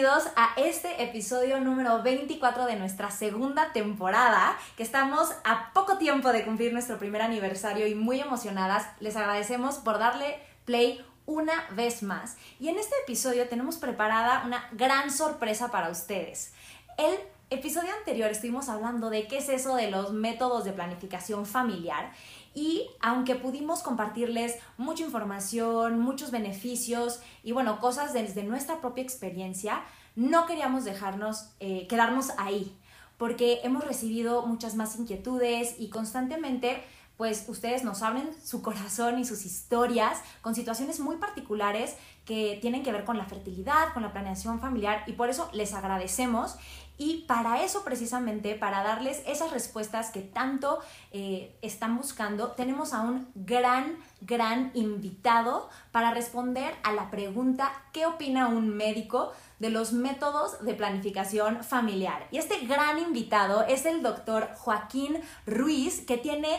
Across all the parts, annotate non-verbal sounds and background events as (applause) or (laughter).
Bienvenidos a este episodio número 24 de nuestra segunda temporada, que estamos a poco tiempo de cumplir nuestro primer aniversario y muy emocionadas. Les agradecemos por darle play una vez más. Y en este episodio tenemos preparada una gran sorpresa para ustedes. El episodio anterior estuvimos hablando de qué es eso de los métodos de planificación familiar y aunque pudimos compartirles mucha información, muchos beneficios y bueno, cosas desde nuestra propia experiencia, no queríamos dejarnos, eh, quedarnos ahí, porque hemos recibido muchas más inquietudes y constantemente pues ustedes nos abren su corazón y sus historias con situaciones muy particulares que tienen que ver con la fertilidad, con la planeación familiar y por eso les agradecemos y para eso precisamente, para darles esas respuestas que tanto eh, están buscando, tenemos a un gran, gran invitado para responder a la pregunta ¿qué opina un médico? de los métodos de planificación familiar. Y este gran invitado es el doctor Joaquín Ruiz, que tiene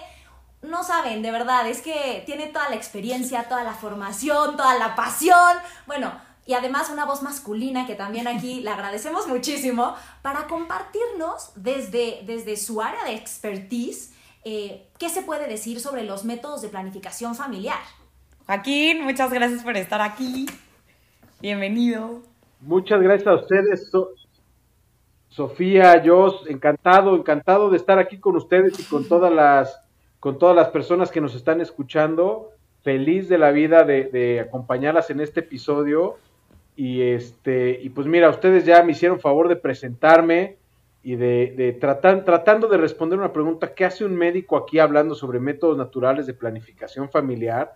no saben, de verdad, es que tiene toda la experiencia, toda la formación, toda la pasión, bueno, y además una voz masculina que también aquí (laughs) le agradecemos muchísimo para compartirnos desde, desde su área de expertise eh, qué se puede decir sobre los métodos de planificación familiar. Joaquín, muchas gracias por estar aquí. Bienvenido. Muchas gracias a ustedes, Sofía, yo encantado, encantado de estar aquí con ustedes y con todas las con todas las personas que nos están escuchando. Feliz de la vida de, acompañarlas en este episodio. Y este, y pues mira, ustedes ya me hicieron favor de presentarme y de, de tratando de responder una pregunta, ¿qué hace un médico aquí hablando sobre métodos naturales de planificación familiar?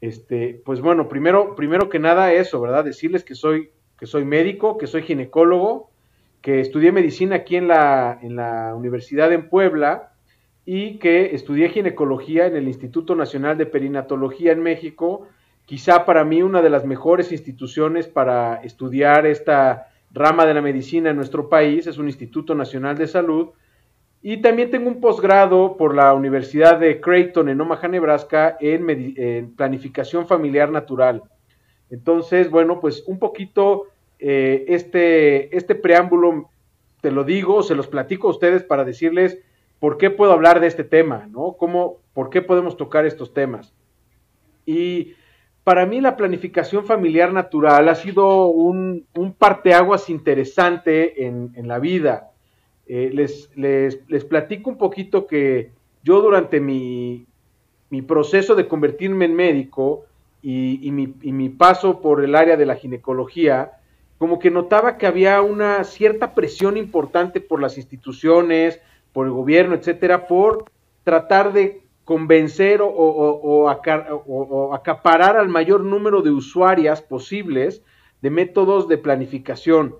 Este, pues bueno, primero, primero que nada eso, ¿verdad? Decirles que soy, que soy médico, que soy ginecólogo, que estudié medicina aquí en la, en la Universidad en Puebla, y que estudié ginecología en el Instituto Nacional de Perinatología en México, quizá para mí una de las mejores instituciones para estudiar esta rama de la medicina en nuestro país, es un Instituto Nacional de Salud, y también tengo un posgrado por la Universidad de Creighton en Omaha, Nebraska, en, planificación familiar natural. Entonces, bueno, pues un poquito eh, este, este preámbulo, te lo digo, se los platico a ustedes para decirles ¿por qué puedo hablar de este tema? ¿no? ¿Cómo, ¿Por qué podemos tocar estos temas? Y para mí la planificación familiar natural ha sido un, un parteaguas interesante en, la vida. Eh, les, les, platico un poquito que yo durante mi, proceso de convertirme en médico y, mi, y mi paso por el área de la ginecología, como que notaba que había una cierta presión importante por las instituciones, por el gobierno, etcétera, por tratar de convencer o, acaparar al mayor número de usuarias posibles de métodos de planificación,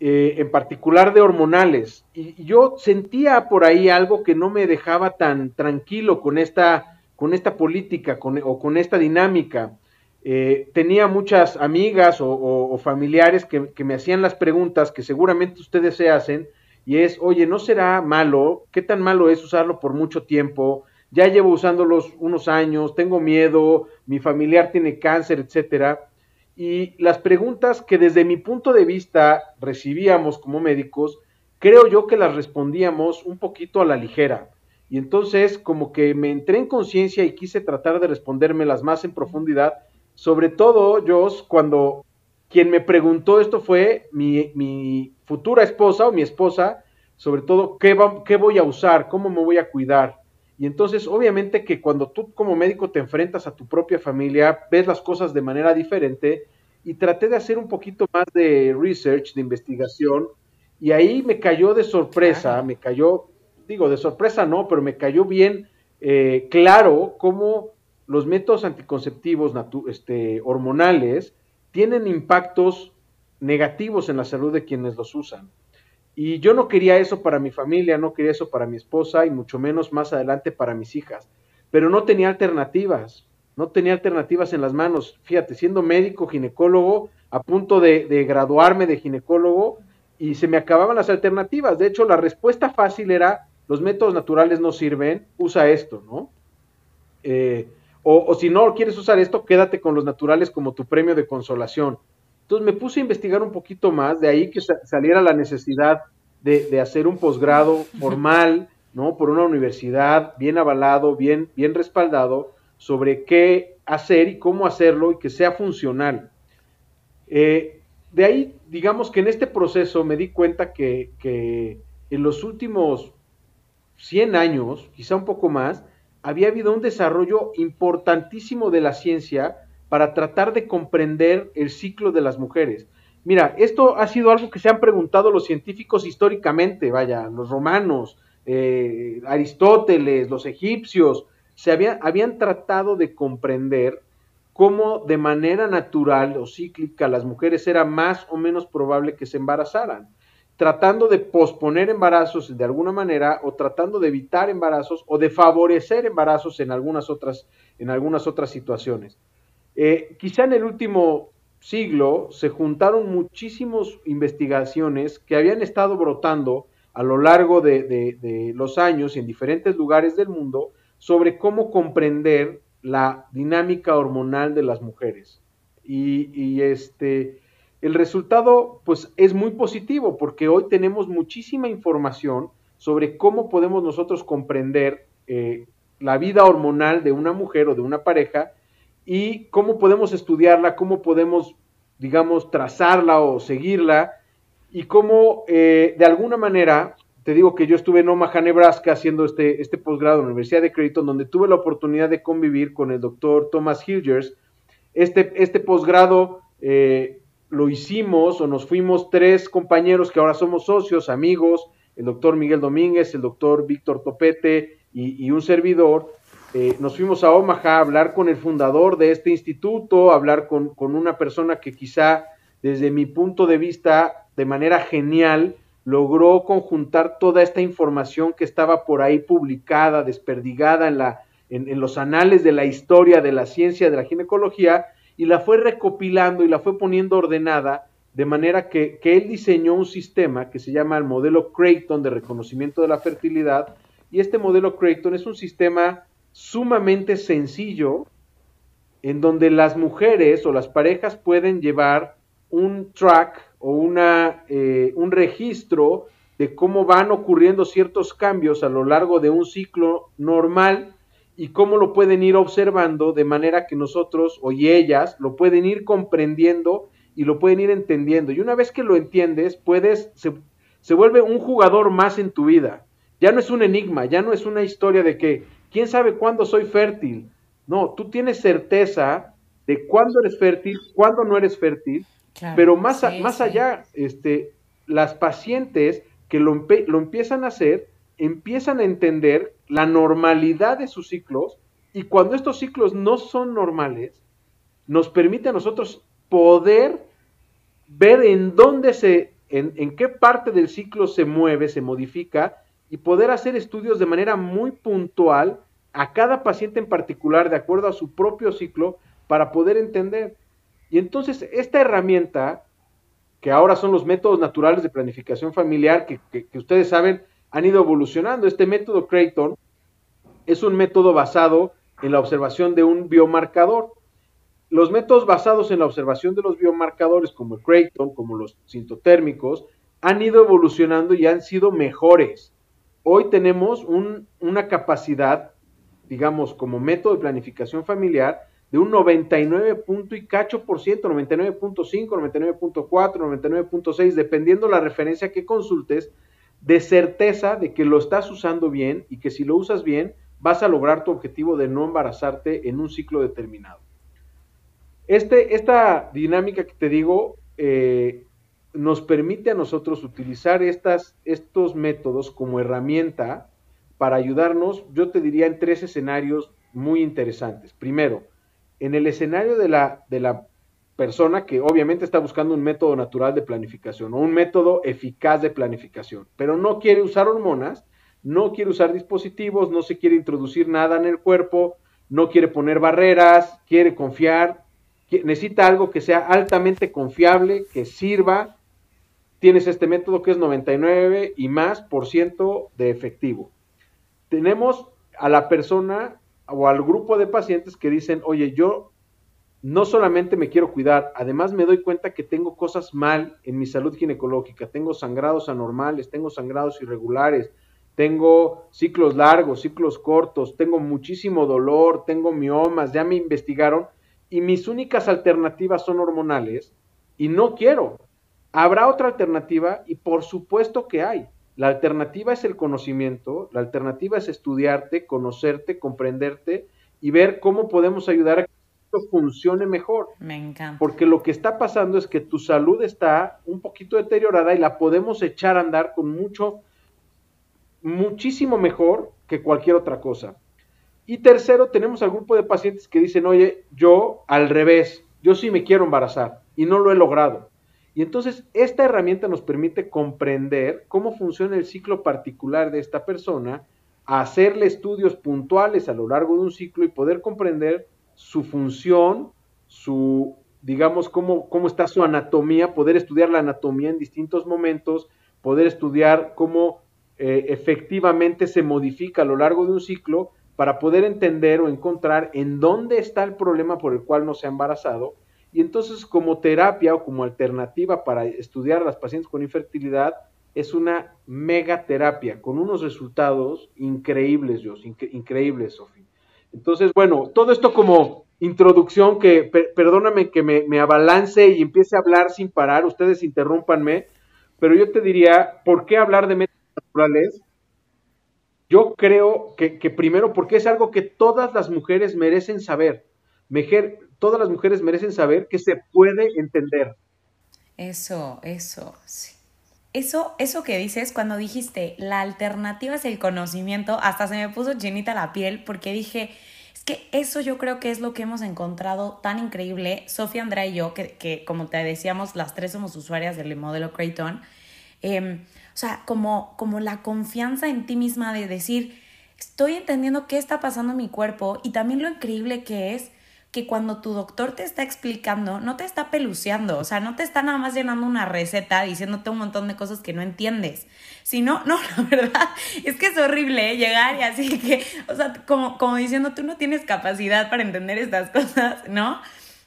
eh, en particular de hormonales. Y yo sentía por ahí algo que no me dejaba tan tranquilo con esta, con esta política o con esta dinámica. Eh, tenía muchas amigas o, familiares que, que me hacían las preguntas que seguramente ustedes se hacen y es, oye, ¿no será malo? ¿Qué tan malo es usarlo por mucho tiempo? Ya llevo usándolos unos años, tengo miedo, mi familiar tiene cáncer, etcétera. Y las preguntas que desde mi punto de vista recibíamos como médicos, creo yo que las respondíamos un poquito a la ligera. Y entonces como que me entré en conciencia y quise tratar de respondérmelas más en profundidad, sobre todo, yo cuando quien me preguntó esto fue mi, mi futura esposa o mi esposa, sobre todo, ¿qué, ¿qué voy a usar? ¿Cómo me voy a cuidar? Y entonces, obviamente que cuando tú como médico te enfrentas a tu propia familia, ves las cosas de manera diferente y traté de hacer un poquito más de research, de investigación, y ahí me cayó de sorpresa, me cayó, digo, de sorpresa no, pero me cayó bien eh, claro cómo los métodos anticonceptivos este, hormonales tienen impactos negativos en la salud de quienes los usan. Y yo no quería eso para mi familia, no quería eso para mi esposa y mucho menos más adelante para mis hijas. Pero no tenía alternativas, no tenía alternativas en las manos. Fíjate, siendo médico, ginecólogo, a punto de, graduarme de ginecólogo, y se me acababan las alternativas. De hecho, la respuesta fácil era, los métodos naturales no sirven, usa esto, ¿no? Eh, o, si no quieres usar esto, quédate con los naturales como tu premio de consolación. Entonces me puse a investigar un poquito más, de ahí que saliera la necesidad de, hacer un posgrado formal, ¿no? Por una universidad bien avalado, bien, bien respaldado, sobre qué hacer y cómo hacerlo y que sea funcional. Eh, de ahí, digamos que en este proceso me di cuenta que, que en los últimos 100 años, quizá un poco más, había habido un desarrollo importantísimo de la ciencia para tratar de comprender el ciclo de las mujeres. Mira, esto ha sido algo que se han preguntado los científicos históricamente, vaya, los romanos, eh, Aristóteles, los egipcios, se habían tratado de comprender cómo de manera natural o cíclica las mujeres era más o menos probable que se embarazaran tratando de posponer embarazos de alguna manera o tratando de evitar embarazos o de favorecer embarazos en algunas otras, en algunas otras situaciones. Eh, quizá en el último siglo se juntaron muchísimas investigaciones que habían estado brotando a lo largo de, los años en diferentes lugares del mundo sobre cómo comprender la dinámica hormonal de las mujeres. Y, y este, el resultado pues es muy positivo porque hoy tenemos muchísima información sobre cómo podemos nosotros comprender eh, la vida hormonal de una mujer o de una pareja y cómo podemos estudiarla, cómo podemos, digamos, trazarla o seguirla y cómo eh, de alguna manera, te digo que yo estuve en Omaha, Nebraska, haciendo este, este posgrado en la Universidad de Creighton, donde tuve la oportunidad de convivir con el doctor Thomas Hilgers. Este, este posgrado eh, lo hicimos o nos fuimos tres compañeros que ahora somos socios, amigos, el doctor Miguel Domínguez, el doctor Víctor Topete y, un servidor. Eh, nos fuimos a Omaha a hablar con el fundador de este instituto, a hablar con, con una persona que quizá desde mi punto de vista, de manera genial, logró conjuntar toda esta información que estaba por ahí publicada, desperdigada en, la, en, en, los anales de la historia de la ciencia de la ginecología y la fue recopilando y la fue poniendo ordenada de manera que, él diseñó un sistema que se llama el modelo Creighton de reconocimiento de la fertilidad y este modelo Creighton es un sistema sumamente sencillo en donde las mujeres o las parejas pueden llevar un track o una, eh, un registro de cómo van ocurriendo ciertos cambios a lo largo de un ciclo normal y cómo lo pueden ir observando de manera que nosotros o ellas lo pueden ir comprendiendo y lo pueden ir entendiendo. Y una vez que lo entiendes, puedes, se, se vuelve un jugador más en tu vida. Ya no es un enigma, ya no es una historia de que, ¿quién sabe cuándo soy fértil? No, tú tienes certeza de cuándo eres fértil, cuándo no eres fértil, pero más, más allá, este, las pacientes que lo, lo empiezan a hacer, empiezan a entender la normalidad de sus ciclos y cuando estos ciclos no son normales, nos permite a nosotros poder ver en dónde se, en, en, qué parte del ciclo se mueve, se modifica y poder hacer estudios de manera muy puntual a cada paciente en particular de acuerdo a su propio ciclo para poder entender. Y entonces esta herramienta, que ahora son los métodos naturales de planificación familiar, que, ustedes saben, han ido evolucionando. Este método Creighton es un método basado en la observación de un biomarcador. Los métodos basados en la observación de los biomarcadores, como el Creighton, como los sintotérmicos, han ido evolucionando y han sido mejores. Hoy tenemos una capacidad, digamos, como método de planificación familiar, de un 99 punto y cacho por ciento, 99.5, 99.4, 99.6, dependiendo la referencia que consultes, de certeza de que lo estás usando bien y que si lo usas bien vas a lograr tu objetivo de no embarazarte en un ciclo determinado. Este, esta dinámica que te digo eh, nos permite a nosotros utilizar estas, estos métodos como herramienta para ayudarnos, yo te diría, en tres escenarios muy interesantes. Primero, en el escenario de la, de la persona que obviamente está buscando un método natural de planificación o un método eficaz de planificación, pero no quiere usar hormonas, no quiere usar dispositivos, no se quiere introducir nada en el cuerpo, no quiere poner barreras, quiere confiar, necesita algo que sea altamente confiable, que sirva. Tienes este método que es 99 y más por ciento de efectivo. Tenemos a la persona o al grupo de pacientes que dicen, oye, yo no solamente me quiero cuidar, además me doy cuenta que tengo cosas mal en mi salud ginecológica, tengo sangrados anormales, tengo sangrados irregulares, tengo ciclos largos, ciclos cortos, tengo muchísimo dolor, tengo miomas, ya me investigaron y mis únicas alternativas son hormonales y no quiero. Habrá otra alternativa y por supuesto que hay. La alternativa es el conocimiento, la alternativa es estudiarte, conocerte, comprenderte y ver cómo podemos ayudar a que esto funcione mejor. Me encanta. Porque lo que está pasando es que tu salud está un poquito deteriorada y la podemos echar a andar con mucho muchísimo mejor que cualquier otra cosa. Y tercero, tenemos al grupo de pacientes que dicen, oye, yo al revés, yo sí me quiero embarazar y no lo he logrado. Y entonces esta herramienta nos permite comprender cómo funciona el ciclo particular de esta persona, hacerle estudios puntuales a lo largo de un ciclo y poder comprender su función, su, digamos, cómo, cómo está su anatomía, poder estudiar la anatomía en distintos momentos, poder estudiar cómo eh, efectivamente se modifica a lo largo de un ciclo para poder entender o encontrar en dónde está el problema por el cual no se ha embarazado. Y entonces como terapia o como alternativa para estudiar a las pacientes con infertilidad, es una megaterapia con unos resultados increíbles, Dios, increíbles, Sofía. Entonces, bueno, todo esto como introducción que, perdóname que me, me, abalance y empiece a hablar sin parar, ustedes interrúmpanme, pero yo te diría, ¿por qué hablar de naturales, yo creo que, primero porque es algo que todas las mujeres merecen saber. Todas las mujeres merecen saber que se puede entender. Eso, eso, sí. Eso, eso que dices cuando dijiste la alternativa es el conocimiento, hasta se me puso llenita la piel porque dije, es que eso yo creo que es lo que hemos encontrado tan increíble, Sofía, Andrea y yo, que, como te decíamos, las tres somos usuarias del modelo Creighton. Eh, o sea, como, como la confianza en ti misma de decir, estoy entendiendo qué está pasando en mi cuerpo y también lo increíble que es que cuando tu doctor te está explicando, no te está peluceando, o sea, no te está nada más llenando una receta diciéndote un montón de cosas que no entiendes, sino, (laughs) no, la verdad es que es horrible ¿eh? llegar y así que, o sea, como, como diciendo, tú no tienes capacidad para entender estas (laughs) cosas, ¿no?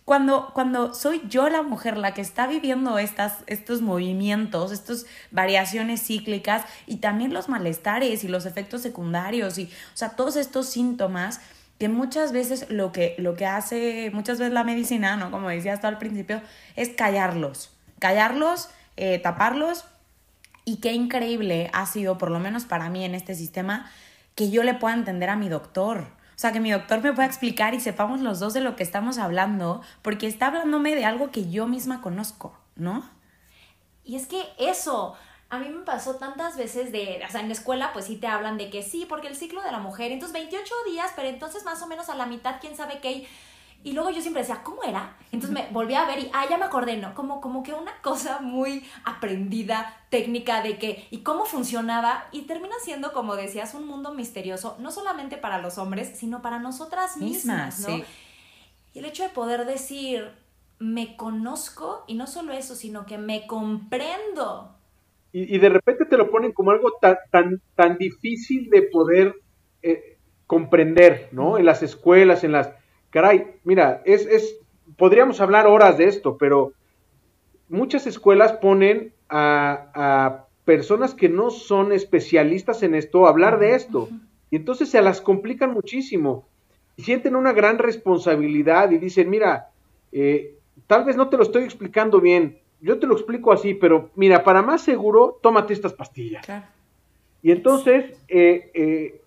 Cuando, cuando soy yo la mujer la que está viviendo estas, estos movimientos, estas variaciones cíclicas y también los malestares y los efectos secundarios y, o sea, todos estos síntomas que muchas veces lo que, lo que hace, muchas veces la medicina, ¿no? Como decía hasta al principio, es callarlos, callarlos, eh, taparlos y qué increíble ha sido, por lo menos para mí en este sistema, que yo le pueda entender a mi doctor. O sea, que mi doctor me pueda explicar y sepamos los dos de lo que estamos hablando, porque está hablándome de algo que yo misma conozco, ¿no? Y es que eso, a mí me pasó tantas veces de, o sea, en la escuela pues sí te hablan de que sí, porque el ciclo de la mujer, entonces 28 días, pero entonces más o menos a la mitad, quién sabe qué, y luego yo siempre decía, ¿cómo era? Entonces me volví a ver y, ah, ya me acordé, ¿no? Como, como que una cosa muy aprendida, técnica de que, y cómo funcionaba, y termina siendo, como decías, un mundo misterioso, no solamente para los hombres, sino para nosotras mismas, ¿no? Y el hecho de poder decir, me conozco, y no solo eso, sino que me comprendo. Y, de repente te lo ponen como algo tan, tan, tan difícil de poder eh, comprender, ¿no? En las escuelas, en las caray, mira, es, es, podríamos hablar horas de esto, pero muchas escuelas ponen a, personas que no son especialistas en esto a hablar de esto. Y entonces se las complican muchísimo. Y sienten una gran responsabilidad y dicen, mira, eh, tal vez no te lo estoy explicando bien, yo te lo explico así, pero mira, para más seguro, tómate estas pastillas. Y entonces, eh, eh,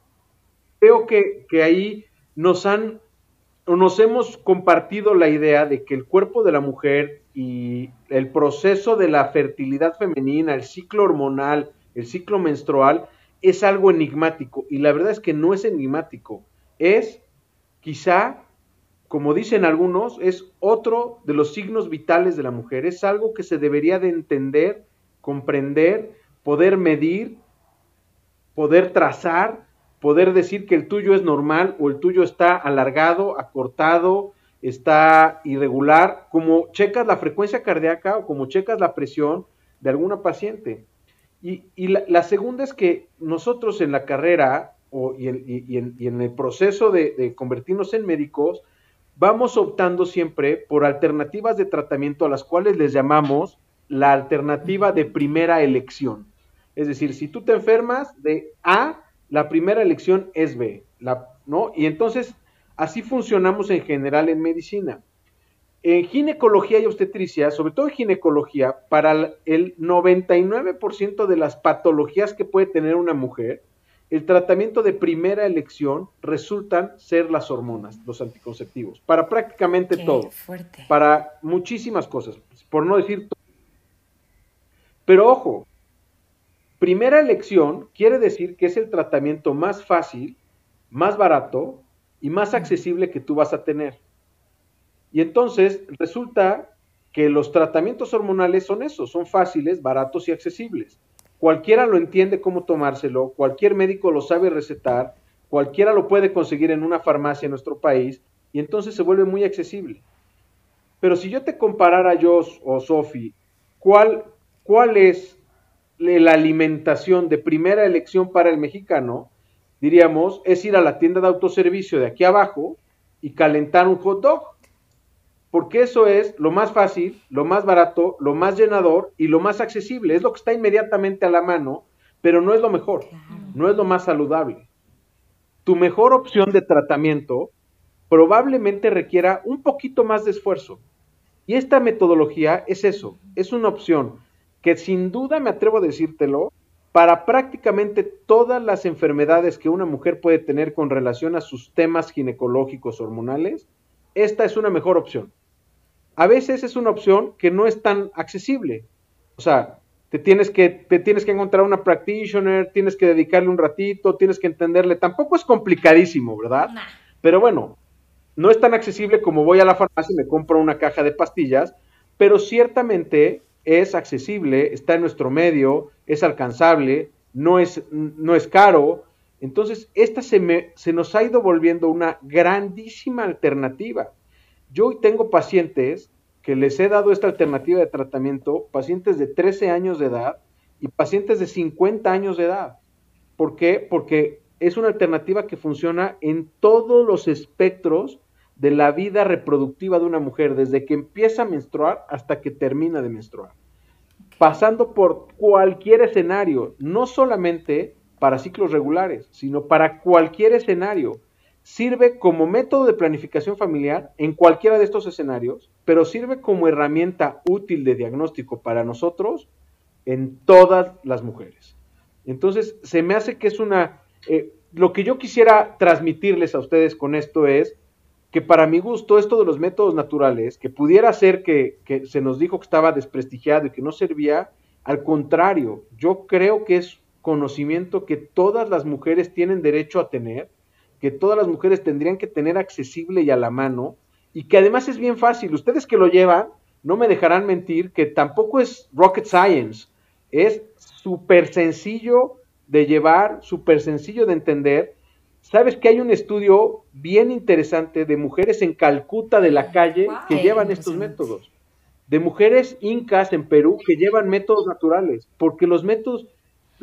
creo que, que ahí nos han nos hemos compartido la idea de que el cuerpo de la mujer y el proceso de la fertilidad femenina, el ciclo hormonal, el ciclo menstrual, es algo enigmático. Y la verdad es que no es enigmático, es quizá, como dicen algunos, es otro de los signos vitales de la mujer. Es algo que se debería de entender, comprender, poder medir, poder trazar, poder decir que el tuyo es normal o el tuyo está alargado, acortado, está irregular, como checas la frecuencia cardíaca o como checas la presión de alguna paciente. Y, la, segunda es que nosotros en la carrera y, en, el proceso de, convertirnos en médicos, vamos optando siempre por alternativas de tratamiento a las cuales les llamamos la alternativa de primera elección. Es decir, si tú te enfermas de A, la primera elección es B, ¿no? Y entonces así funcionamos en general en medicina. En ginecología y obstetricia, sobre todo en ginecología, para el 99% de las patologías que puede tener una mujer, el tratamiento de primera elección resultan ser las hormonas, los anticonceptivos, para prácticamente todo. Para muchísimas cosas, por no decir todo. Pero ojo, primera elección quiere decir que es el tratamiento más fácil, más barato y más accesible que tú vas a tener. Y entonces resulta que los tratamientos hormonales son esos, son fáciles, baratos y accesibles. Cualquiera lo entiende cómo tomárselo, cualquier médico lo sabe recetar, cualquiera lo puede conseguir en una farmacia en nuestro país y entonces se vuelve muy accesible. Pero si yo te comparara yo o Sofi, ¿cuál, ¿cuál es la alimentación de primera elección para el mexicano? Diríamos, es ir a la tienda de autoservicio de aquí abajo y calentar un hot dog porque eso es lo más fácil, lo más barato, lo más llenador y lo más accesible. Es lo que está inmediatamente a la mano, pero no es lo mejor, no es lo más saludable. Tu mejor opción de tratamiento probablemente requiera un poquito más de esfuerzo. Y esta metodología es eso, es una opción que sin duda me atrevo a decírtelo, para prácticamente todas las enfermedades que una mujer puede tener con relación a sus temas ginecológicos hormonales, esta es una mejor opción a veces es una opción que no es tan accesible. O sea, te tienes que, te tienes que encontrar una practitioner, tienes que dedicarle un ratito, tienes que entenderle. Tampoco es complicadísimo, ¿verdad? Pero bueno, no es tan accesible como voy a la farmacia y me compro una caja de pastillas, pero ciertamente es accesible, está en nuestro medio, es alcanzable, no es, no es caro. Entonces, esta se, me, se nos ha ido volviendo una grandísima alternativa. Yo hoy tengo pacientes que les he dado esta alternativa de tratamiento, pacientes de 13 años de edad y pacientes de 50 años de edad. ¿Por qué? Porque es una alternativa que funciona en todos los espectros de la vida reproductiva de una mujer, desde que empieza a menstruar hasta que termina de menstruar, pasando por cualquier escenario, no solamente para ciclos regulares, sino para cualquier escenario sirve como método de planificación familiar en cualquiera de estos escenarios, pero sirve como herramienta útil de diagnóstico para nosotros en todas las mujeres. Entonces, se me hace que es una... Eh, lo que yo quisiera transmitirles a ustedes con esto es que para mi gusto esto de los métodos naturales, que pudiera ser que, que se nos dijo que estaba desprestigiado y que no servía, al contrario, yo creo que es conocimiento que todas las mujeres tienen derecho a tener que todas las mujeres tendrían que tener accesible y a la mano, y que además es bien fácil. Ustedes que lo llevan, no me dejarán mentir que tampoco es rocket science, es súper sencillo de llevar, súper sencillo de entender. Sabes que hay un estudio bien interesante de mujeres en Calcuta de la calle que llevan estos métodos, de mujeres incas en Perú que llevan métodos naturales, porque los métodos,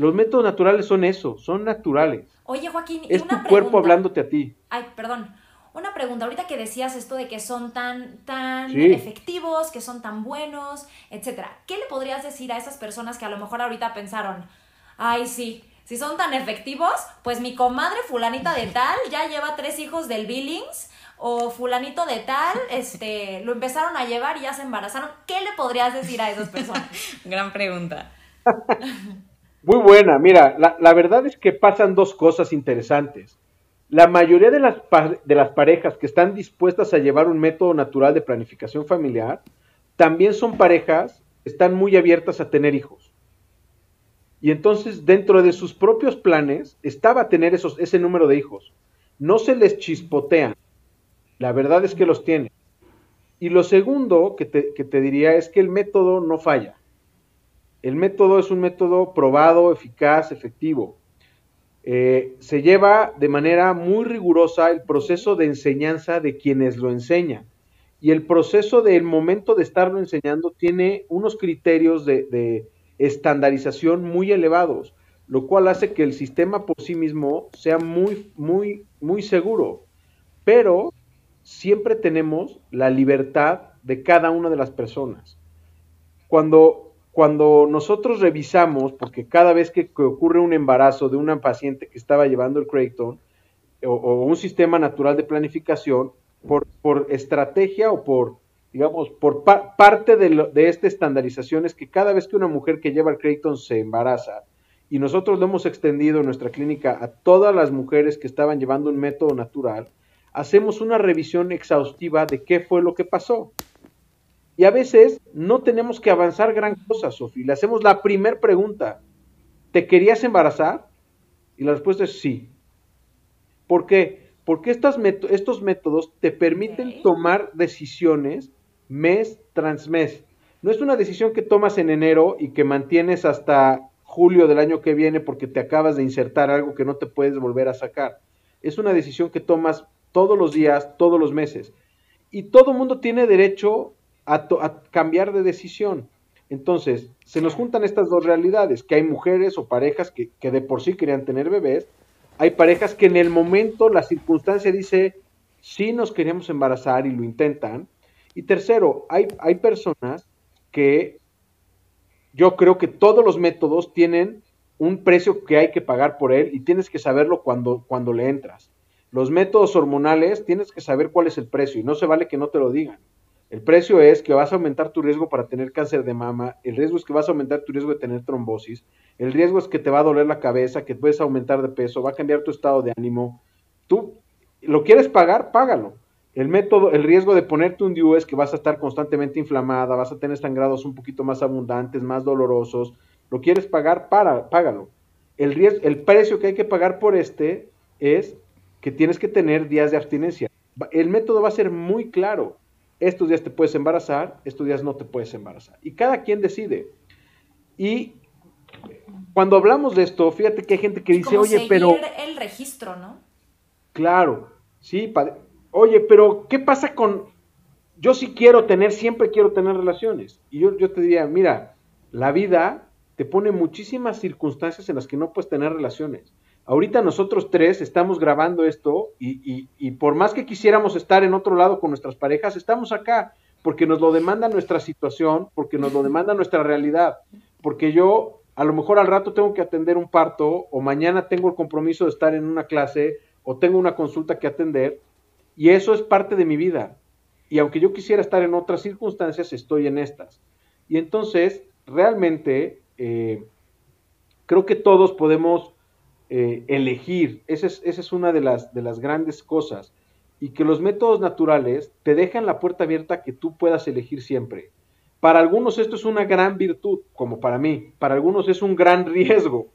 los métodos naturales son eso, son naturales. Oye, Joaquín, es tu cuerpo hablándote a ti. Ay, perdón. Una pregunta, ahorita que decías esto de que son tan, tan efectivos, que son tan buenos, etcétera, ¿qué le podrías decir a esas personas que a lo mejor ahorita pensaron, ay, sí, si son tan efectivos, pues mi comadre fulanita de tal ya lleva tres hijos del Billings, o fulanito de tal, (laughs) este, lo empezaron a llevar y ya se embarazaron. ¿Qué le podrías decir a esas personas? (laughs) Gran pregunta. (laughs) Muy buena, mira, la, verdad es que pasan dos cosas interesantes. La mayoría de las, de las parejas que están dispuestas a llevar un método natural de planificación familiar, también son parejas que están muy abiertas a tener hijos. Y entonces dentro de sus propios planes estaba tener esos, ese número de hijos. No se les chispotean, La verdad es que los tiene. Y lo segundo que te, que te diría es que el método no falla. El método es un método probado, eficaz, efectivo. Eh, se lleva de manera muy rigurosa el proceso de enseñanza de quienes lo enseñan. Y el proceso del momento de estarlo enseñando tiene unos criterios de, de estandarización muy elevados, lo cual hace que el sistema por sí mismo sea muy, muy, muy seguro. Pero siempre tenemos la libertad de cada una de las personas. Cuando, cuando nosotros revisamos, porque cada vez que, ocurre un embarazo de una paciente que estaba llevando el Creighton, o, un sistema natural de planificación, por, por estrategia o por, digamos, por pa parte de, lo, de, esta estandarización es que cada vez que una mujer que lleva el Creighton se embaraza, y nosotros lo hemos extendido en nuestra clínica a todas las mujeres que estaban llevando un método natural, hacemos una revisión exhaustiva de qué fue lo que pasó. Y a veces no tenemos que avanzar gran cosa, Sofía. Le hacemos la primera pregunta. ¿Te querías embarazar? Y la respuesta es sí. ¿Por qué? Porque estos, estos métodos te permiten okay. tomar decisiones mes tras mes. No es una decisión que tomas en enero y que mantienes hasta julio del año que viene porque te acabas de insertar algo que no te puedes volver a sacar. Es una decisión que tomas todos los días, todos los meses. Y todo mundo tiene derecho a, a, cambiar de decisión. Entonces, se nos juntan estas dos realidades, que hay mujeres o parejas que, que, de por sí querían tener bebés, hay parejas que en el momento la circunstancia dice, sí nos queremos embarazar y lo intentan. Y tercero, hay, hay personas que yo creo que todos los métodos tienen un precio que hay que pagar por él y tienes que saberlo cuando, cuando le entras. Los métodos hormonales tienes que saber cuál es el precio y no se vale que no te lo digan. El precio es que vas a aumentar tu riesgo para tener cáncer de mama, el riesgo es que vas a aumentar tu riesgo de tener trombosis, el riesgo es que te va a doler la cabeza, que puedes aumentar de peso, va a cambiar tu estado de ánimo. Tú lo quieres pagar, págalo. El método, el riesgo de ponerte un DIU es que vas a estar constantemente inflamada, vas a tener sangrados un poquito más abundantes, más dolorosos. Lo quieres pagar, para, págalo. El, riesgo, el precio que hay que pagar por este es que tienes que tener días de abstinencia. El método va a ser muy claro. Estos días te puedes embarazar, estos días no te puedes embarazar. Y cada quien decide. Y cuando hablamos de esto, fíjate que hay gente que dice, oye, pero... el registro, ¿no? Claro, sí, oye, pero ¿qué pasa con... Yo sí quiero tener, siempre quiero tener relaciones. Y yo, yo te diría, mira, la vida te pone muchísimas circunstancias en las que no puedes tener relaciones. Ahorita nosotros tres estamos grabando esto y, y, y, por más que quisiéramos estar en otro lado con nuestras parejas, estamos acá porque nos lo demanda nuestra situación, porque nos lo demanda nuestra realidad, porque yo a lo mejor al rato tengo que atender un parto o mañana tengo el compromiso de estar en una clase o tengo una consulta que atender y eso es parte de mi vida. Y aunque yo quisiera estar en otras circunstancias, estoy en estas. Y entonces, realmente, eh, creo que todos podemos eh, elegir. Esa es, esa es una de las, de las grandes cosas. Y que los métodos naturales te dejan la puerta abierta que tú puedas elegir siempre. Para algunos esto es una gran virtud, como para mí. Para algunos es un gran riesgo.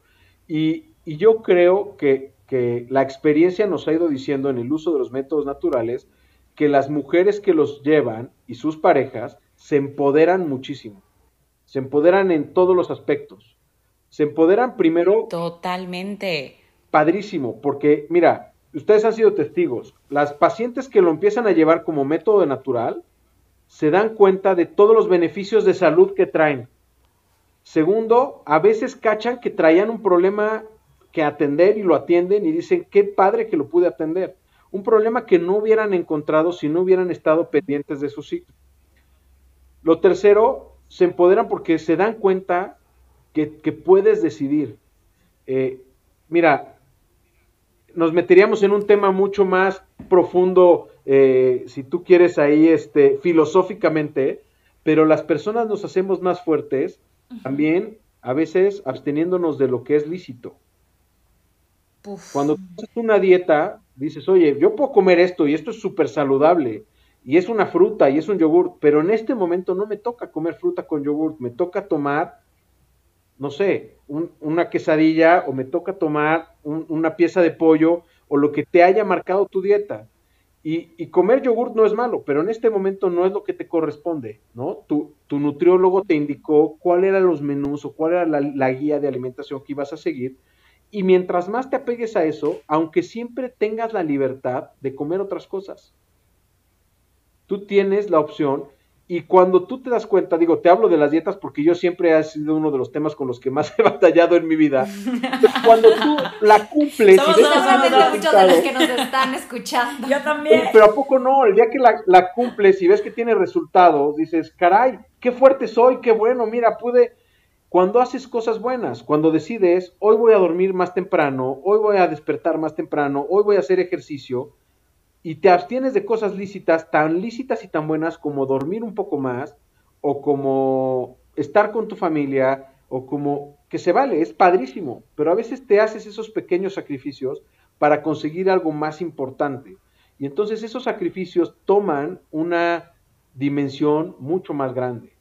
Y, y yo creo que, que la experiencia nos ha ido diciendo en el uso de los métodos naturales que las mujeres que los llevan y sus parejas se empoderan muchísimo. Se empoderan en todos los aspectos. Se empoderan primero. Totalmente. Padrísimo, porque mira, ustedes han sido testigos. Las pacientes que lo empiezan a llevar como método natural se dan cuenta de todos los beneficios de salud que traen. Segundo, a veces cachan que traían un problema que atender y lo atienden y dicen, qué padre que lo pude atender. Un problema que no hubieran encontrado si no hubieran estado pendientes de su sitio. Lo tercero, se empoderan porque se dan cuenta que, que puedes decidir. Eh, mira, nos meteríamos en un tema mucho más profundo, eh, si tú quieres ahí, este, filosóficamente, pero las personas nos hacemos más fuertes también a veces absteniéndonos de lo que es lícito. Uf. Cuando tú haces una dieta, dices, oye, yo puedo comer esto y esto es súper saludable, y es una fruta y es un yogur, pero en este momento no me toca comer fruta con yogur, me toca tomar, no sé, un, una quesadilla o me toca tomar un, una pieza de pollo o lo que te haya marcado tu dieta. Y, comer yogurt no es malo, pero en este momento no es lo que te corresponde, ¿no? Tu, tu nutriólogo te indicó cuál eran los menús o cuál era la, guía de alimentación que ibas a seguir. Y mientras más te apegues a eso, aunque siempre tengas la libertad de comer otras cosas, tú tienes la opción y cuando tú te das cuenta, digo, te hablo de las dietas porque yo siempre ha sido uno de los temas con los que más he (laughs) batallado en mi vida. cuando tú la cumples. Somos y muchos de los que nos están escuchando. Yo también. Pero, ¿a poco no? El día que la, la, cumples y ves que tiene resultados, dices, caray, qué fuerte soy, qué bueno, mira, pude. Cuando haces cosas buenas, cuando decides, hoy voy a dormir más temprano, hoy voy a despertar más temprano, hoy voy a hacer ejercicio, y te abstienes de cosas lícitas, tan lícitas y tan buenas como dormir un poco más, o como estar con tu familia, o como que se vale, es padrísimo, pero a veces te haces esos pequeños sacrificios para conseguir algo más importante. Y entonces esos sacrificios toman una dimensión mucho más grande.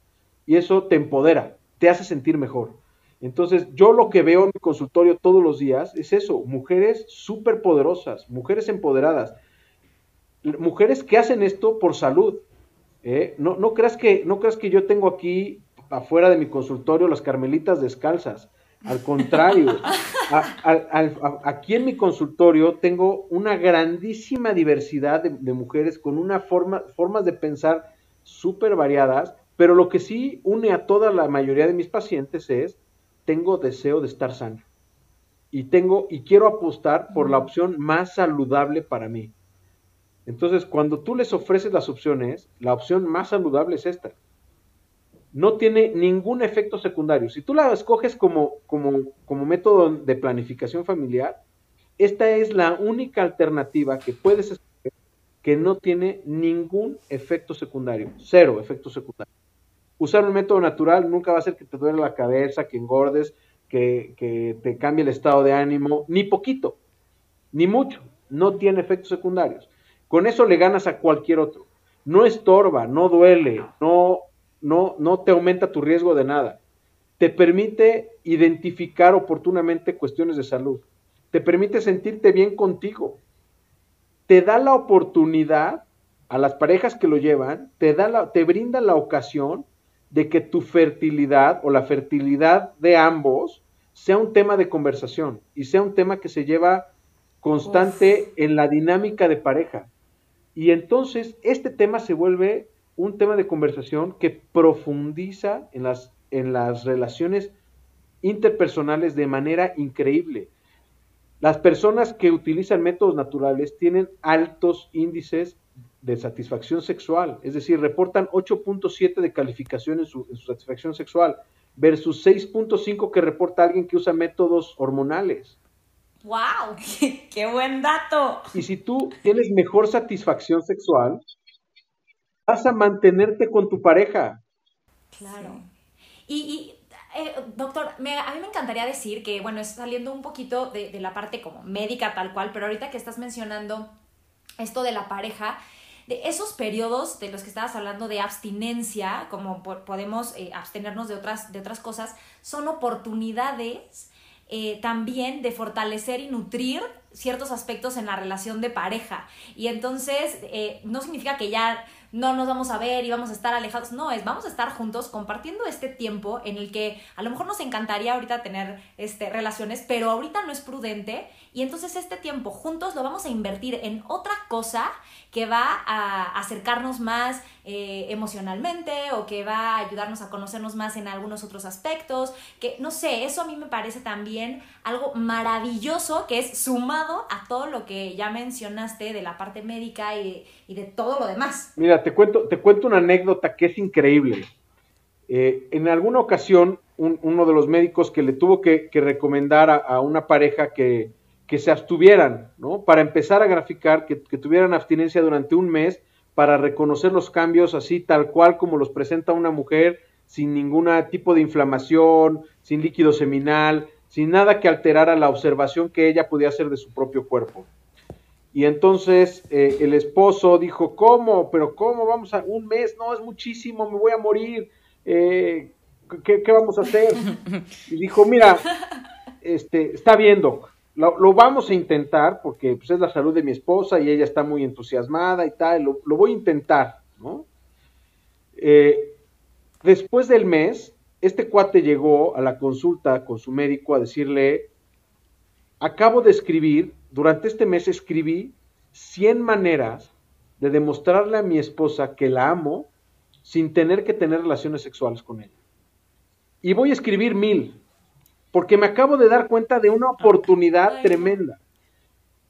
Y eso te empodera, te hace sentir mejor. Entonces yo lo que veo en mi consultorio todos los días es eso, mujeres súper poderosas, mujeres empoderadas, mujeres que hacen esto por salud. ¿eh? No, no, creas que, no creas que yo tengo aquí afuera de mi consultorio las carmelitas descalzas. Al contrario, (laughs) aquí en mi consultorio tengo una grandísima diversidad de, mujeres con una forma, formas de pensar súper variadas, pero lo que sí une a toda la mayoría de mis pacientes es, tengo deseo de estar sana. Y tengo, y quiero apostar por la opción más saludable para mí. Entonces, cuando tú les ofreces las opciones, la opción más saludable es esta. No tiene ningún efecto secundario. Si tú la escoges como, como, como método de planificación familiar, esta es la única alternativa que puedes escoger que no tiene ningún efecto secundario. Cero efecto secundario. Usar un método natural nunca va a hacer que te duele la cabeza, que engordes, que, que te cambie el estado de ánimo, ni poquito, ni mucho. No tiene efectos secundarios. Con eso le ganas a cualquier otro. No estorba, no duele, no, no, no te aumenta tu riesgo de nada. Te permite identificar oportunamente cuestiones de salud. Te permite sentirte bien contigo. Te da la oportunidad a las parejas que lo llevan, te, da la, te brinda la ocasión de que tu fertilidad o la fertilidad de ambos sea un tema de conversación y sea un tema que se lleva constante en la dinámica de pareja. Y entonces este tema se vuelve un tema de conversación que profundiza en las, en las relaciones interpersonales de manera increíble. Las personas que utilizan métodos naturales tienen altos índices de satisfacción sexual, es decir, reportan 8.7 de calificación en su, en su satisfacción sexual versus 6.5 que reporta alguien que usa métodos hormonales. ¡Wow! (laughs) ¡Qué, buen dato! Y si tú tienes mejor satisfacción sexual, vas a mantenerte con tu pareja. Claro. Y, eh, doctor, a mí me encantaría decir que, bueno, es saliendo un poquito de, la parte como médica tal cual, pero ahorita que estás mencionando esto de la pareja, de esos periodos de los que estabas hablando de abstinencia, como podemos eh, abstenernos de otras, de otras cosas, son oportunidades eh, también de fortalecer y nutrir ciertos aspectos en la relación de pareja. Y entonces eh, no significa que ya no nos vamos a ver y vamos a estar alejados. No, es vamos a estar juntos compartiendo este tiempo en el que a lo mejor nos encantaría ahorita tener este, relaciones, pero ahorita no es prudente. Y entonces este tiempo juntos lo vamos a invertir en otra cosa que va a acercarnos más eh, emocionalmente o que va a ayudarnos a conocernos más en algunos otros aspectos. Que no sé, eso a mí me parece también algo maravilloso que es sumado a todo lo que ya mencionaste de la parte médica y, de todo lo demás. Mira, te cuento, te cuento una anécdota que es increíble. Eh, en alguna ocasión, uno de los médicos que le tuvo que, recomendar a, una pareja que, se abstuvieran, ¿no? Para empezar a graficar, que, que, tuvieran abstinencia durante un mes para reconocer los cambios así tal cual como los presenta una mujer, sin ningún tipo de inflamación, sin líquido seminal, sin nada que alterara la observación que ella podía hacer de su propio cuerpo. Y entonces eh, el esposo dijo, ¿cómo? ¿Pero cómo? Vamos a un mes, no, es muchísimo, me voy a morir. Eh, ¿qué, vamos a hacer? (laughs) Y dijo, mira, este, está viendo, lo, vamos a intentar porque pues, es la salud de mi esposa y ella está muy entusiasmada y tal, lo, voy a intentar, ¿no? Eh, después del mes, este cuate llegó a la consulta con su médico a decirle, acabo de escribir, durante este mes escribí 100 maneras de demostrarle a mi esposa que la amo sin tener que tener relaciones sexuales con ella. Y voy a escribir mil, porque me acabo de dar cuenta de una oportunidad tremenda.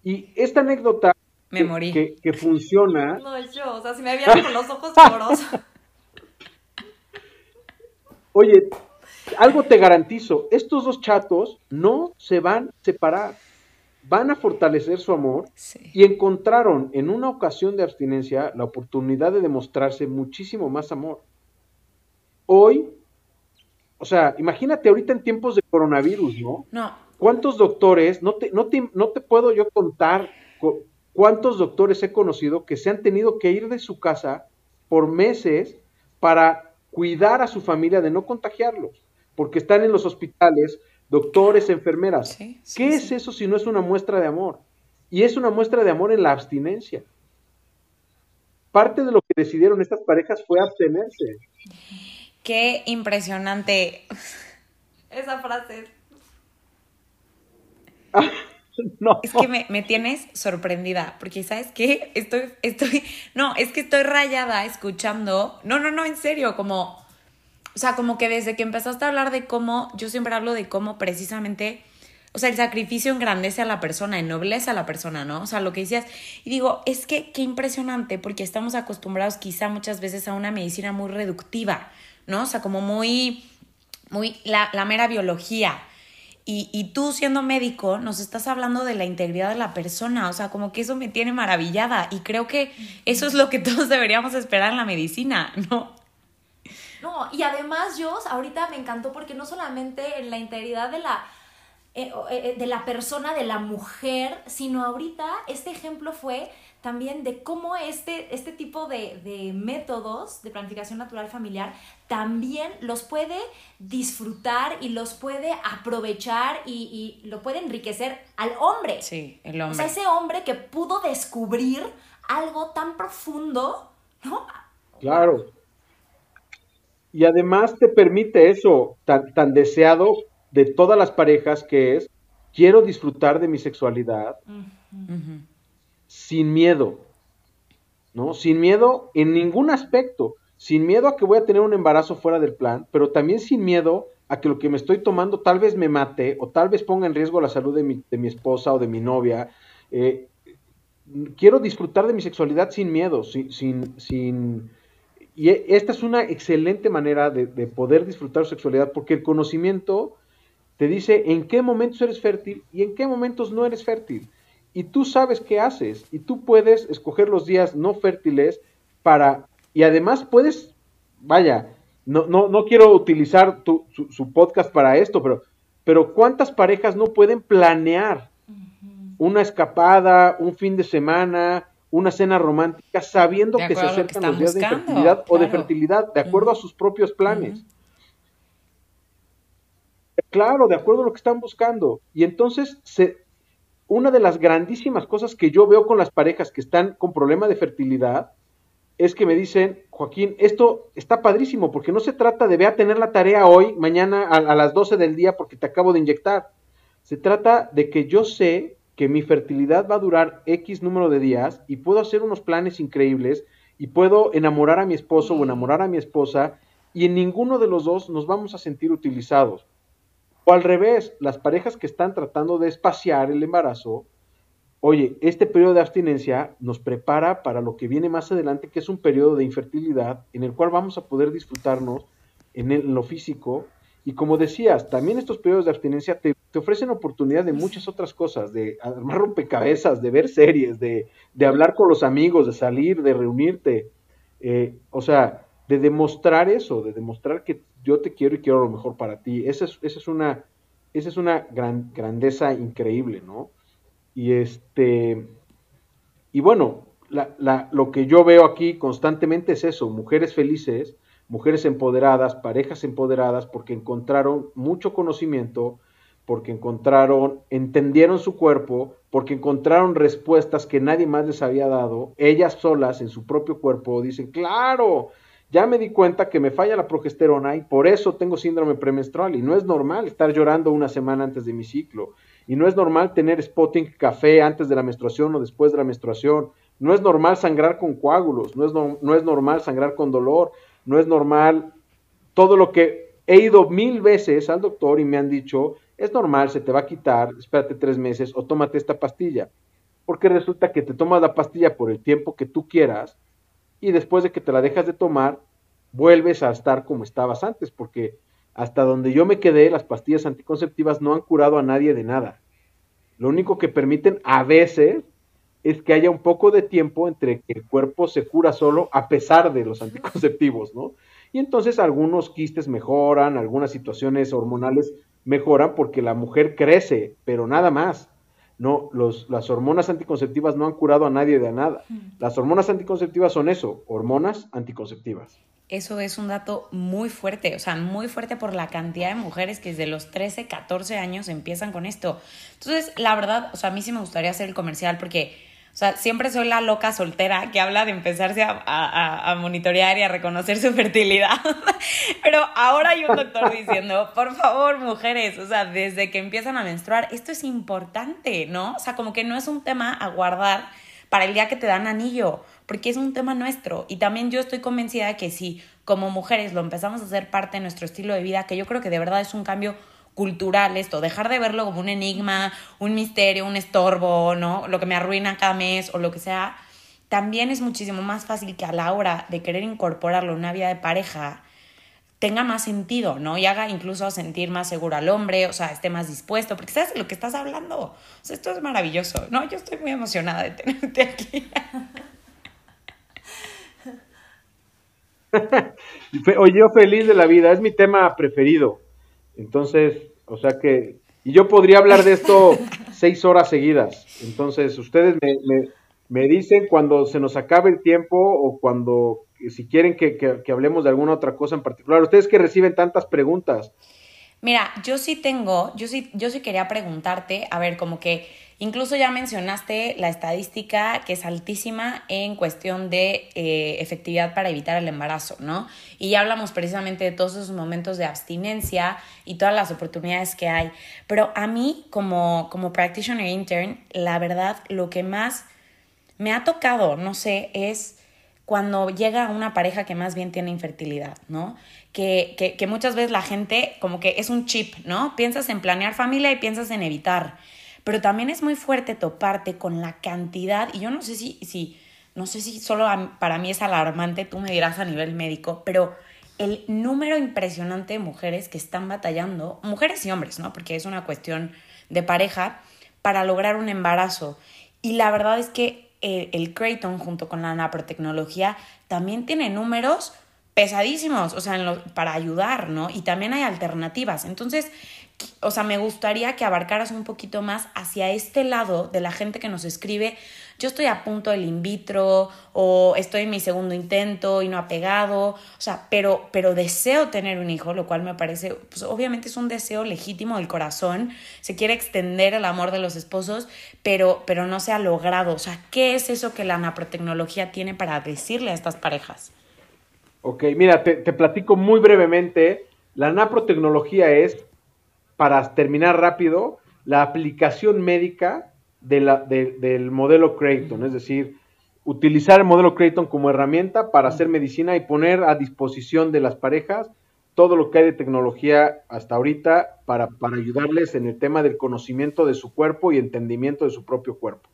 Y esta anécdota Que, que, funciona. No, yo, o sea, si me vieron con los ojos llorosos. (laughs) Oye, algo te garantizo, estos dos chatos no se van a separar, van a fortalecer su amor y encontraron en una ocasión de abstinencia la oportunidad de demostrarse muchísimo más amor. Hoy o sea, imagínate ahorita en tiempos de coronavirus, ¿no? No. ¿Cuántos doctores, no te, no te, no te puedo yo contar cuántos doctores he conocido que se han tenido que ir de su casa por meses para cuidar a su familia de no contagiarlos, porque están en los hospitales, doctores, enfermeras. ¿Qué es eso si no es una muestra de amor? Y es una muestra de amor en la abstinencia. Parte de lo que decidieron estas parejas fue abstenerse. Qué impresionante. (laughs) Esa frase. (laughs) (laughs) Es que me, tienes sorprendida, porque ¿sabes qué? Estoy, estoy, no, es que estoy rayada escuchando, no, no, no, en serio, como, o sea, como que desde que empezaste a hablar de cómo, yo siempre hablo de cómo precisamente, o sea, el sacrificio engrandece a la persona, ennoblece a la persona, ¿no? O sea, lo que decías, y digo, es que qué impresionante, porque estamos acostumbrados quizá muchas veces a una medicina muy reductiva, ¿no? O sea, como muy, muy la, mera biología. Y, y, tú siendo médico nos estás hablando de la integridad de la persona, o sea, como que eso me tiene maravillada y creo que eso es lo que (laughs) todos deberíamos esperar en la medicina, ¿no? No, y además, yo ahorita me encantó porque no solamente en la integridad de la, eh, eh, de la persona, de la mujer, sino ahorita este ejemplo fue también de cómo este, este tipo de, métodos de planificación natural familiar también los puede disfrutar y los puede aprovechar y, lo puede enriquecer al hombre. Sí, el hombre. O sea, ese hombre que pudo descubrir algo tan profundo, ¿no? Claro. Y además te permite eso tan, tan deseado de todas las parejas que es, quiero disfrutar de mi sexualidad sin miedo, ¿no? Sin miedo en ningún aspecto, sin miedo a que voy a tener un embarazo fuera del plan, pero también sin miedo a que lo que me estoy tomando tal vez me mate o tal vez ponga en riesgo la salud de mi, de mi esposa o de mi novia. Eh, quiero disfrutar de mi sexualidad sin miedo, sin, sin, sin... Y esta es una excelente manera de, de poder disfrutar su sexualidad porque el conocimiento te dice en qué momentos eres fértil y en qué momentos no eres fértil y tú sabes qué haces y tú puedes escoger los días no fértiles para y además puedes vaya no no, no quiero utilizar tu, su, podcast para esto pero pero cuántas parejas no pueden planear una escapada un fin de semana una cena romántica sabiendo que se acercan los días de infertilidad o de fertilidad de acuerdo a sus propios planes Claro, de acuerdo a lo que están buscando. Y entonces se, una de las grandísimas cosas que yo veo con las parejas que están con problema de fertilidad es que me dicen, Joaquín, esto está padrísimo porque no se trata de ve a tener la tarea hoy, mañana a, las 12 del día porque te acabo de inyectar. Se trata de que yo sé que mi fertilidad va a durar X número de días y puedo hacer unos planes increíbles y puedo enamorar a mi esposo o enamorar a mi esposa y en ninguno de los dos nos vamos a sentir utilizados. O al revés, las parejas que están tratando de espaciar el embarazo, oye, este periodo de abstinencia nos prepara para lo que viene más adelante, que es un periodo de infertilidad en el cual vamos a poder disfrutarnos en, lo físico. Y como decías, también estos periodos de abstinencia te, ofrecen oportunidad de muchas otras cosas, de armar rompecabezas, de ver series, de, hablar con los amigos, de salir, de reunirte. Eh, o sea, de demostrar eso, de demostrar que yo te quiero y quiero lo mejor para ti. Esa es, esa es una, esa es una gran, grandeza increíble, ¿no? Y este, y bueno, la, lo que yo veo aquí constantemente es eso, mujeres felices, mujeres empoderadas, parejas empoderadas, porque encontraron mucho conocimiento, porque encontraron, entendieron su cuerpo, porque encontraron respuestas que nadie más les había dado, ellas solas en su propio cuerpo dicen, claro, ya me di cuenta que me falla la progesterona y por eso tengo síndrome premenstrual y no es normal estar llorando una semana antes de mi ciclo y no es normal tener spotting café antes de la menstruación o después de la menstruación, no es normal sangrar con coágulos, no es, no es normal sangrar con dolor, no es normal todo lo que he ido mil veces al doctor y me han dicho, es normal, se te va a quitar, espérate tres meses o tómate esta pastilla. Porque resulta que te tomas la pastilla por el tiempo que tú quieras y después de que te la dejas de tomar, vuelves a estar como estabas antes, porque hasta donde yo me quedé, las pastillas anticonceptivas no han curado a nadie de nada. Lo único que permiten a veces es que haya un poco de tiempo entre que el cuerpo se cura solo a pesar de los anticonceptivos, ¿no? Y entonces algunos quistes mejoran, algunas situaciones hormonales mejoran porque la mujer crece, pero nada más. No, los, las hormonas anticonceptivas no han curado a nadie de nada. Las hormonas anticonceptivas son eso, hormonas anticonceptivas. Eso es un dato muy fuerte, o sea, muy fuerte por la cantidad de mujeres que desde los 13, 14 años empiezan con esto. Entonces, la verdad, o sea, a mí sí me gustaría hacer el comercial porque o sea, siempre soy la loca soltera que habla de empezarse a, monitorear y a reconocer su fertilidad. (laughs) Pero ahora hay un doctor diciendo, por favor, mujeres, o sea, desde que empiezan a menstruar, esto es importante, ¿no? O sea, como que no es un tema a guardar para el día que te dan anillo, porque es un tema nuestro. Y también yo estoy convencida de que si como mujeres lo empezamos a hacer parte de nuestro estilo de vida, que yo creo que de verdad es un cambio cultural esto, dejar de verlo como un enigma, un misterio, un estorbo, ¿no? Lo que me arruina cada mes o lo que sea, también es muchísimo más fácil que a la hora de querer incorporarlo en una vida de pareja tenga más sentido, ¿no? Y haga incluso sentir más seguro al hombre, o sea, esté más dispuesto, porque sabes de lo que estás hablando. O sea, esto es maravilloso, ¿no? Yo estoy muy emocionada de tenerte aquí. (laughs) Oye, yo feliz de la vida, es mi tema preferido. Entonces, o sea que, y yo podría hablar de esto (laughs) seis horas seguidas. Entonces, ustedes me, me, dicen cuando se nos acabe el tiempo o cuando, si quieren que, que hablemos de alguna otra cosa en particular. Ustedes que reciben tantas preguntas. Mira, yo sí tengo, yo sí, yo sí quería preguntarte, a ver, como que Incluso ya mencionaste la estadística que es altísima en cuestión de eh, efectividad para evitar el embarazo, ¿no? Y ya hablamos precisamente de todos esos momentos de abstinencia y todas las oportunidades que hay. Pero a mí, como, como practitioner intern, la verdad, lo que más me ha tocado, no sé, es cuando llega una pareja que más bien tiene infertilidad, ¿no? Que, que, que muchas veces la gente como que es un chip, ¿no? Piensas en planear familia y piensas en evitar pero también es muy fuerte toparte con la cantidad, y yo no sé si, si no sé si solo para mí es alarmante, tú me dirás a nivel médico, pero el número impresionante de mujeres que están batallando, mujeres y hombres, ¿no? Porque es una cuestión de pareja, para lograr un embarazo. Y la verdad es que eh, el Creighton junto con la naprotecnología también tiene números pesadísimos, o sea, para ayudar, ¿no? Y también hay alternativas. Entonces, o sea, me gustaría que abarcaras un poquito más hacia este lado de la gente que nos escribe, yo estoy a punto del in vitro o estoy en mi segundo intento y no ha pegado, o sea, pero, pero deseo tener un hijo, lo cual me parece, pues obviamente es un deseo legítimo del corazón, se quiere extender el amor de los esposos, pero, pero no se ha logrado, o sea, ¿qué es eso que la naprotecnología tiene para decirle a estas parejas? Ok, mira, te, te platico muy brevemente, la naprotecnología es para terminar rápido, la aplicación médica del modelo Creighton, es decir, utilizar el modelo Creighton como herramienta para hacer medicina y poner a disposición de las parejas todo lo que hay de tecnología hasta ahorita para, para ayudarles en el tema del conocimiento de su cuerpo y entendimiento de su propio cuerpo.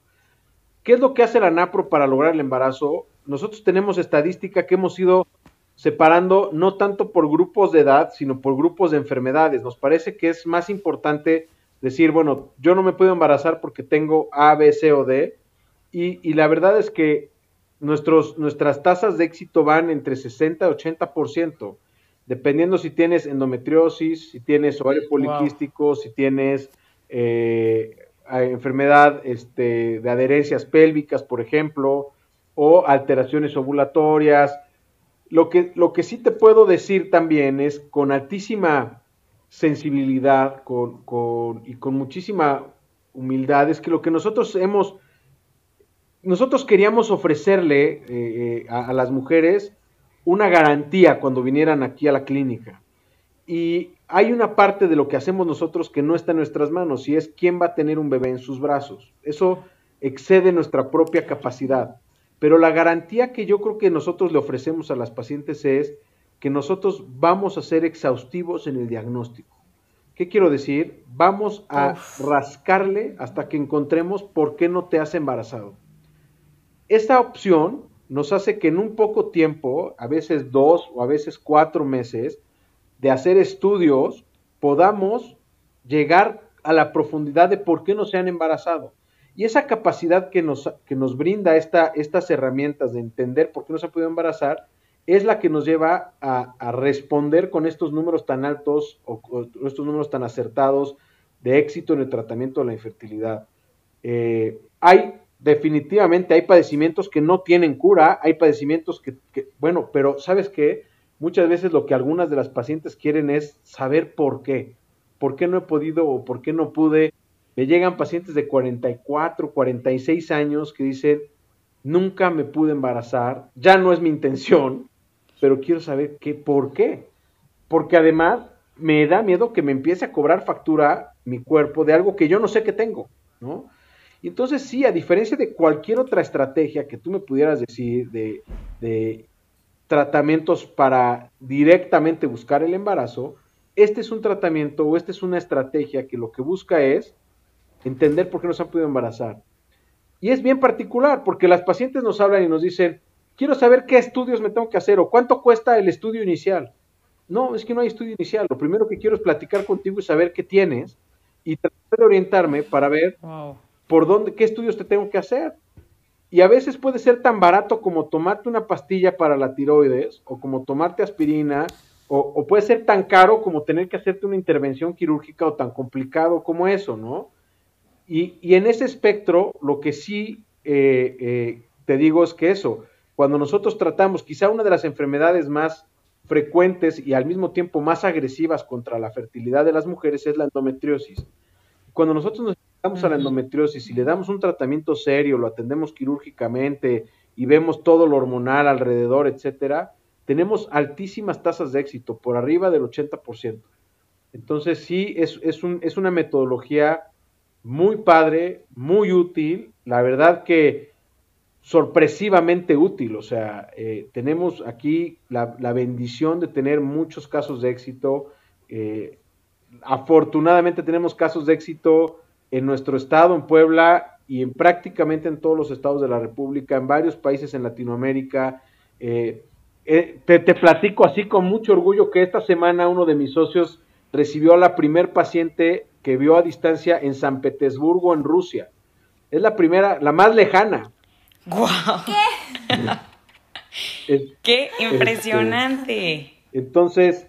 ¿Qué es lo que hace la NAPRO para lograr el embarazo? Nosotros tenemos estadística que hemos ido separando no tanto por grupos de edad, sino por grupos de enfermedades. Nos parece que es más importante decir, bueno, yo no me puedo embarazar porque tengo A, B, C o D. Y, la verdad es que nuestros, nuestras tasas de éxito van entre 60 y 80%, dependiendo si tienes endometriosis, si tienes ovario poliquístico, si tienes eh, enfermedad este, de adherencias pélvicas, por ejemplo, o alteraciones ovulatorias, lo que, lo que sí te puedo decir también es con altísima sensibilidad y con muchísima humildad es que lo que nosotros hemos, nosotros queríamos ofrecerle eh, eh, a, a, las mujeres una garantía cuando vinieran aquí a la clínica. Y hay una parte de lo que hacemos nosotros que no está en nuestras manos y es quién va a tener un bebé en sus brazos. Eso excede nuestra propia capacidad. Pero la garantía que yo creo que nosotros le ofrecemos a las pacientes es que nosotros vamos a ser exhaustivos en el diagnóstico. ¿Qué quiero decir? Vamos a Uf. rascarle hasta que encontremos por qué no te has embarazado. Esta opción nos hace que en un poco tiempo, a veces dos o a veces cuatro meses, de hacer estudios, podamos llegar a la profundidad de por qué no se han embarazado. Y esa capacidad que nos, que nos brinda esta, estas herramientas de entender por qué no se ha podido embarazar es la que nos lleva a, responder con estos números tan altos o, o, estos números tan acertados de éxito en el tratamiento de la infertilidad. Eh, hay definitivamente, hay padecimientos que no tienen cura, hay padecimientos que, que, bueno, pero ¿sabes qué? Muchas veces lo que algunas de las pacientes quieren es saber por qué. ¿Por qué no he podido o por qué no pude? Me llegan pacientes de 44, 46 años que dicen, nunca me pude embarazar, ya no es mi intención, pero quiero saber qué, por qué. Porque además me da miedo que me empiece a cobrar factura mi cuerpo de algo que yo no sé que tengo, ¿no? Y entonces sí, a diferencia de cualquier otra estrategia que tú me pudieras decir de, de tratamientos para directamente buscar el embarazo, este es un tratamiento o esta es una estrategia que lo que busca es entender por qué no se han podido embarazar. Y es bien particular, porque las pacientes nos hablan y nos dicen, quiero saber qué estudios me tengo que hacer o cuánto cuesta el estudio inicial. No, es que no hay estudio inicial. Lo primero que quiero es platicar contigo y saber qué tienes y tratar de orientarme para ver wow. por dónde, qué estudios te tengo que hacer. Y a veces puede ser tan barato como tomarte una pastilla para la tiroides o como tomarte aspirina o, o puede ser tan caro como tener que hacerte una intervención quirúrgica o tan complicado como eso, ¿no? Y, y en ese espectro, lo que sí eh, eh, te digo es que eso, cuando nosotros tratamos quizá una de las enfermedades más frecuentes y al mismo tiempo más agresivas contra la fertilidad de las mujeres es la endometriosis. Cuando nosotros nos enfrentamos a la endometriosis y le damos un tratamiento serio, lo atendemos quirúrgicamente y vemos todo lo hormonal alrededor, etcétera, tenemos altísimas tasas de éxito, por arriba del 80%. Entonces sí, es, es, un, es una metodología muy padre, muy útil, la verdad que sorpresivamente útil, o sea, eh, tenemos aquí la, la, bendición de tener muchos casos de éxito, eh, afortunadamente tenemos casos de éxito en nuestro estado, en Puebla, y en prácticamente en todos los estados de la República, en varios países en Latinoamérica. Eh, te, te, platico así con mucho orgullo que esta semana uno de mis socios recibió a la primer paciente que vio a distancia en San Petersburgo, en Rusia. Es la primera, la más lejana. ¡Guau! ¿Qué? es, ¡Qué impresionante! Este, entonces.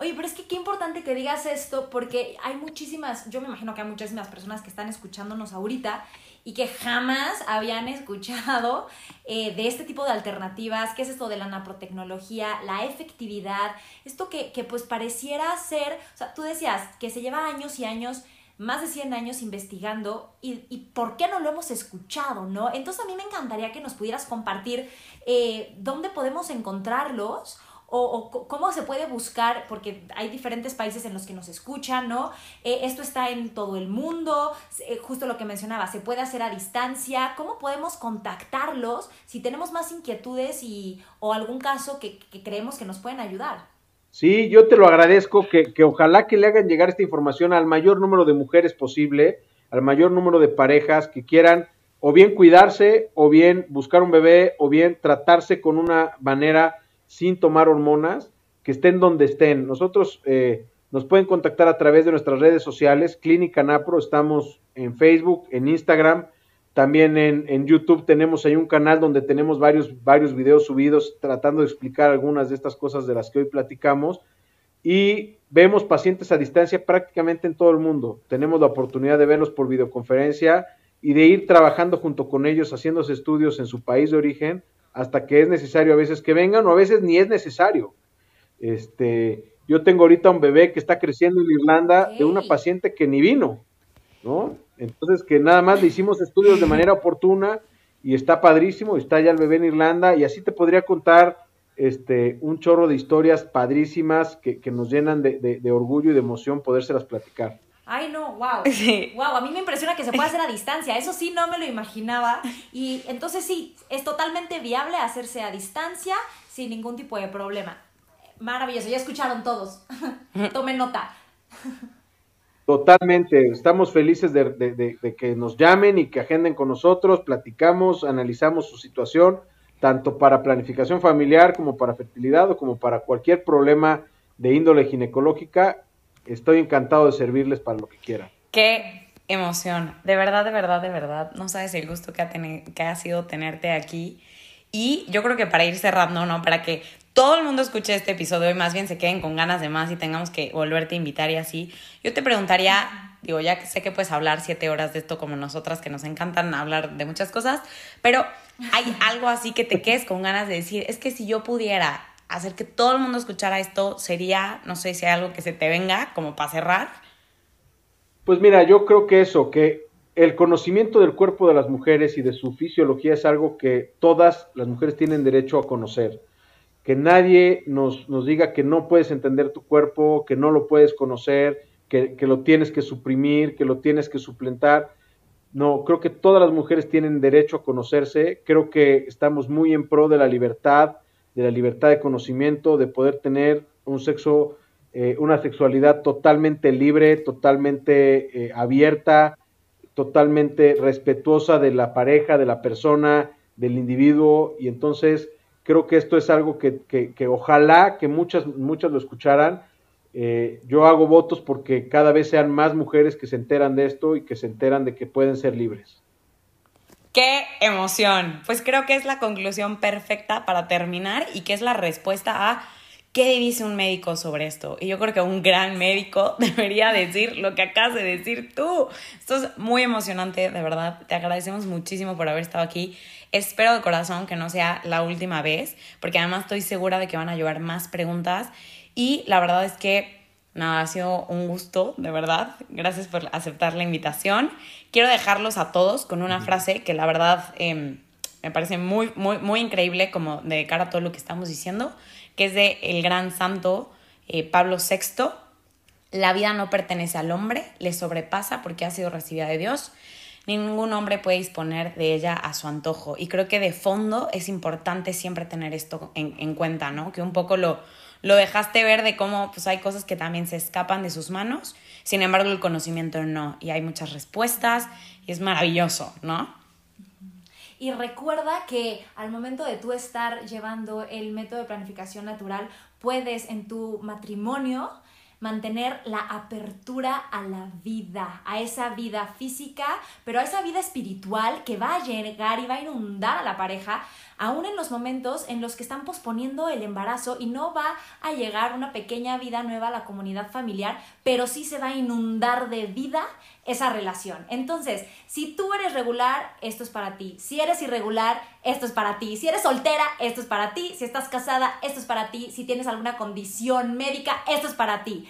Oye, pero es que qué importante que digas esto porque hay muchísimas, yo me imagino que hay muchísimas personas que están escuchándonos ahorita y que jamás habían escuchado eh, de este tipo de alternativas, qué es esto de la naprotecnología, la efectividad, esto que, que pues pareciera ser, o sea, tú decías que se lleva años y años más de 100 años investigando y, por qué no lo hemos escuchado, ¿no? Entonces a mí me encantaría que nos pudieras compartir eh, dónde podemos encontrarlos o, cómo se puede buscar, porque hay diferentes países en los que nos escuchan, ¿no? Eh, esto está en todo el mundo, eh, justo lo que mencionaba, se puede hacer a distancia, ¿cómo podemos contactarlos si tenemos más inquietudes y, o algún caso que, que creemos que nos pueden ayudar? Sí, yo te lo agradezco, que, que, ojalá que le hagan llegar esta información al mayor número de mujeres posible, al mayor número de parejas que quieran o bien cuidarse, o bien buscar un bebé, o bien tratarse con una manera sin tomar hormonas, que estén donde estén. Nosotros eh, nos pueden contactar a través de nuestras redes sociales, Clínica Napro, estamos en Facebook, en Instagram, también en, YouTube tenemos ahí un canal donde tenemos varios, varios videos subidos tratando de explicar algunas de estas cosas de las que hoy platicamos. Y vemos pacientes a distancia prácticamente en todo el mundo. Tenemos la oportunidad de verlos por videoconferencia y de ir trabajando junto con ellos, haciéndose estudios en su país de origen, hasta que es necesario a veces que vengan o a veces ni es necesario. Este, Yo tengo ahorita un bebé que está creciendo en Irlanda de una paciente que ni vino, ¿no? Entonces que nada más le hicimos estudios de manera oportuna y está padrísimo, está ya el bebé en Irlanda y así te podría contar este, un chorro de historias padrísimas que, nos llenan de, de, orgullo y de emoción podérselas platicar. Ay, no, wow. Wow, (laughs) a mí me impresiona que se pueda hacer a (laughs) distancia. Eso sí, no me lo imaginaba. Y entonces sí, es totalmente viable hacerse a distancia sin ningún tipo de problema. Maravilloso, ya escucharon todos. (laughs) Tomen nota. Totalmente, estamos felices de, que nos llamen y que agenden con nosotros, platicamos, analizamos su situación, tanto para planificación familiar como para fertilidad o como para cualquier problema de índole ginecológica. Estoy encantado de servirles para lo que quieran. Qué emoción, de verdad, de verdad, de verdad. No sabes el gusto que ha, que ha sido tenerte aquí. Y yo creo que para ir cerrando, ¿no? Para que todo el mundo escuche este episodio y más bien se queden con ganas de más y tengamos que volverte a invitar y así, yo te preguntaría, digo, ya sé que puedes hablar siete horas de esto como nosotras, que nos encantan hablar de muchas cosas, pero hay algo así que te quedes con ganas de decir, es que si yo pudiera hacer que todo el mundo escuchara esto, sería, no sé si algo que se te venga como para cerrar. Pues mira, yo creo que eso, que el conocimiento del cuerpo de las mujeres y de su fisiología es algo que todas las mujeres tienen derecho a conocer que nadie nos, nos, diga que no puedes entender tu cuerpo, que no lo puedes conocer, que, lo tienes que suprimir, que lo tienes que suplentar. No, creo que todas las mujeres tienen derecho a conocerse, creo que estamos muy en pro de la libertad, de la libertad de conocimiento, de poder tener un sexo, eh, una sexualidad totalmente libre, totalmente eh, abierta, totalmente respetuosa de la pareja, de la persona, del individuo, y entonces Creo que esto es algo que, ojalá que muchas, muchas lo escucharan. Eh, yo hago votos porque cada vez sean más mujeres que se enteran de esto y que se enteran de que pueden ser libres. ¡Qué emoción! Pues creo que es la conclusión perfecta para terminar y que es la respuesta a qué dice un médico sobre esto. Y yo creo que un gran médico (laughs) debería decir lo que acabas de decir tú. Esto es muy emocionante, de verdad. Te agradecemos muchísimo por haber estado aquí. Espero de corazón que no sea la última vez, porque además estoy segura de que van a llevar más preguntas. Y la verdad es que, nada, ha sido un gusto, de verdad. Gracias por aceptar la invitación. Quiero dejarlos a todos con una frase que la verdad em, me parece muy, muy, muy increíble como de cara a todo lo que estamos diciendo, que es de el gran santo eh, Pablo VI. La vida no pertenece al hombre, le sobrepasa porque ha sido recibida de Dios ningún hombre puede disponer de ella a su antojo. Y creo que de fondo es importante siempre tener esto en, cuenta, ¿no? Que un poco lo, lo dejaste ver de cómo pues, hay cosas que también se escapan de sus manos, sin embargo el conocimiento no. Y hay muchas respuestas y es maravilloso, ¿no? Y recuerda que al momento de tú estar llevando el método de planificación natural, puedes en tu matrimonio mantener la apertura a la vida, a esa vida física, pero a esa vida espiritual que va a llegar y va a inundar a la pareja, aún en los momentos en los que están posponiendo el embarazo y no va a llegar una pequeña vida nueva a la comunidad familiar, pero sí se va a inundar de vida esa relación. Entonces, si tú eres regular, esto es para ti. Si eres irregular, esto es para ti. Si eres soltera, esto es para ti. Si estás casada, esto es para ti. Si tienes alguna condición médica, esto es para ti.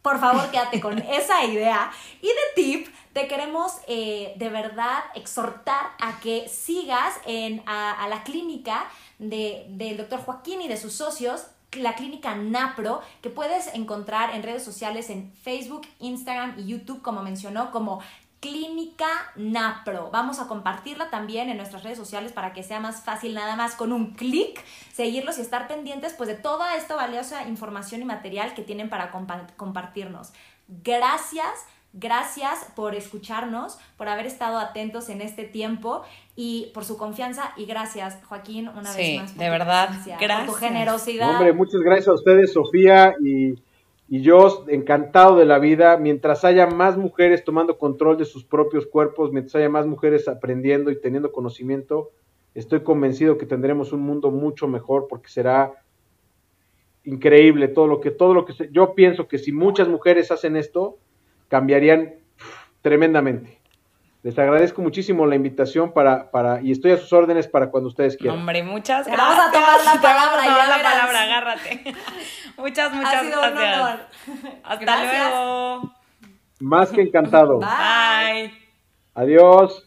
Por favor, quédate con (laughs) esa idea. Y de tip, te queremos eh, de verdad exhortar a que sigas en, a, la clínica del doctor Joaquín y de sus socios la clínica NAPRO, que puedes encontrar en redes sociales en Facebook, Instagram y YouTube, como mencionó, como Clínica Napro. Vamos a compartirla también en nuestras redes sociales para que sea más fácil nada más con un clic seguirlos y estar pendientes pues de toda esta valiosa información y material que tienen para compartirnos. Gracias Gracias por escucharnos, por haber estado atentos en este tiempo y por su confianza y gracias, Joaquín, una vez más. Por de verdad, gracias. Por tu generosidad. Hombre, muchas gracias a ustedes, Sofía, y, y yo encantado de la vida. Mientras haya más mujeres tomando control de sus propios cuerpos, mientras haya más mujeres aprendiendo y teniendo conocimiento, estoy convencido que tendremos un mundo mucho mejor porque será increíble todo lo que todo lo que yo pienso que si muchas mujeres hacen esto cambiarían tremendamente. Les agradezco muchísimo la invitación para, para, y estoy a sus órdenes para cuando ustedes quieran. Hombre, muchas gracias. Vamos a tomar la (laughs) palabra. Te la palabra, agárrate. (laughs) muchas, muchas gracias. Un honor. Hasta gracias. luego. Más que encantado. Bye. Adiós.